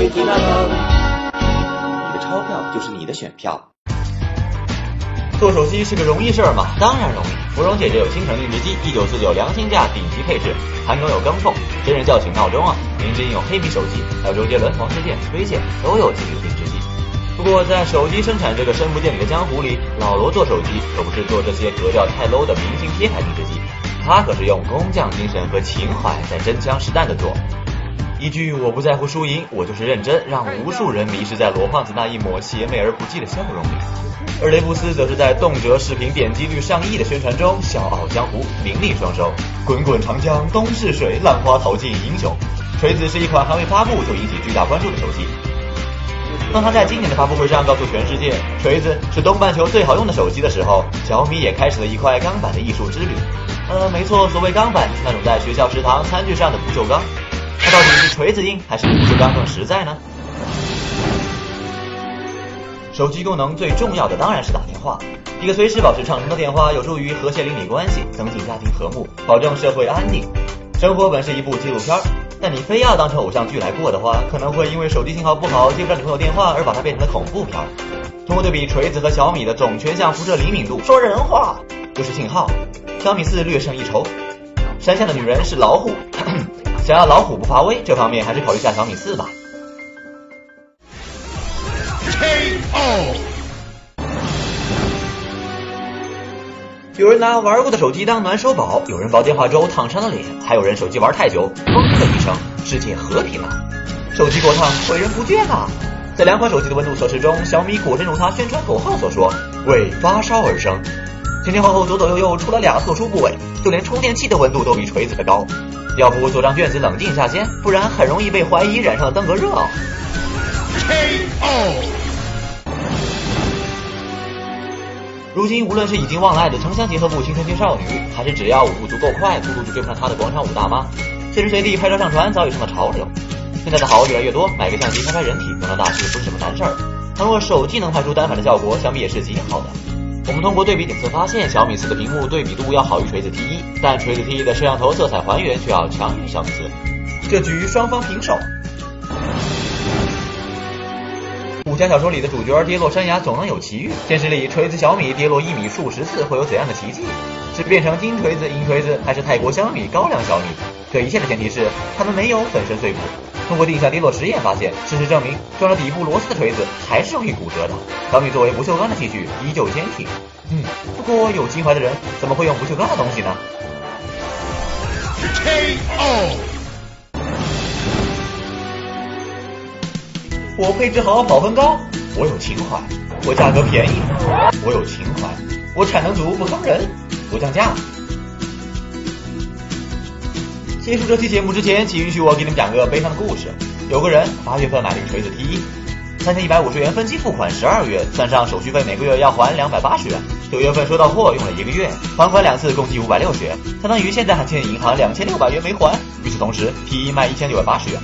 你的钞票就是你的选票。做手机是个容易事儿吗？当然容易。芙蓉姐姐有倾城定制机，一九四九良心价，顶级配置，还拥有钢缝、真人叫醒闹钟啊。明知有黑米手机，还有周杰伦、王世健、崔健都有自己的定制机。不过在手机生产这个深不见底的江湖里，老罗做手机可不是做这些格调太 low 的明星贴牌定制机，他可是用工匠精神和情怀在真枪实弹的做。一句我不在乎输赢，我就是认真，让无数人迷失在罗胖子那一抹邪魅而不羁的笑容里。而雷布斯则是在动辄视频点击率上亿的宣传中笑傲江湖，名利双收。滚滚长江东逝水，浪花淘尽英雄。锤子是一款还未发布就引起巨大关注的手机。当他在今年的发布会上告诉全世界，锤子是东半球最好用的手机的时候，小米也开始了一块钢板的艺术之旅。呃，没错，所谓钢板就是那种在学校食堂餐具上的不锈钢。它到底是锤子硬还是不锈钢更实在呢？手机功能最重要的当然是打电话，一个随时保持畅通的电话有助于和谐邻里关系，增进家庭和睦，保证社会安定。生活本是一部纪录片，但你非要当成偶像剧来过的话，可能会因为手机信号不好接不上女朋友电话而把它变成了恐怖片。通过对比锤子和小米的总全向辐射灵敏度，说人话就是信号，小米四略胜一筹。山下的女人是老虎。想要老虎不发威，这方面还是考虑下小米四吧。K.O. 有人拿玩过的手机当暖手宝，有人煲电话粥烫伤了脸，还有人手机玩太久，砰的一声，世界和平了。手机过烫，毁人不倦啊！在两款手机的温度测试中，小米果真如它宣传口号所说，为发烧而生。前前后后左左右右出了俩特殊部位，就连充电器的温度都比锤子的高。要不做张卷子冷静一下先，不然很容易被怀疑染上了登革热。K.O. 如今无论是已经忘了爱的城乡结合部青春期少女，还是只要舞步足够快，速度就追不上她的广场舞大妈，随时随地拍照上传早已成了潮流。现在的好越来越多，买个相机拍拍人体，容量大师不是什么难事儿。倘若手机能拍出单反的效果，想必也是极好的。我们通过对比检测发现，小米四的屏幕对比度要好于锤子 T 一，但锤子 T 一的摄像头色彩还原却要强于小米四，这局双方平手。武侠小说里的主角跌落山崖总能有奇遇，现实里锤子小米跌落一米数十次会有怎样的奇迹？是变成金锤子银锤子，还是泰国香米高粱小米？这一切的前提是他们没有粉身碎骨。通过地下跌落实验发现，事实证明装了底部螺丝的锤子还是容易骨折的。小米作为不锈钢的器具依旧坚挺。嗯，不过有情怀的人怎么会用不锈钢的东西呢？K.O. 我配置好，跑分高，我有情怀；我价格便宜，我有情怀；我产能足，不坑人，不降价。结束这期节目之前，请允许我给你们讲个悲伤的故事。有个人八月份买了一个锤子 T 一，三千一百五十元分期付款，十二月算上手续费，每个月要还两百八十元。九月份收到货，用了一个月，还款两次，共计五百六十元，相当于现在还欠银行两千六百元没还。与此同时，T 一卖一千九百八十元。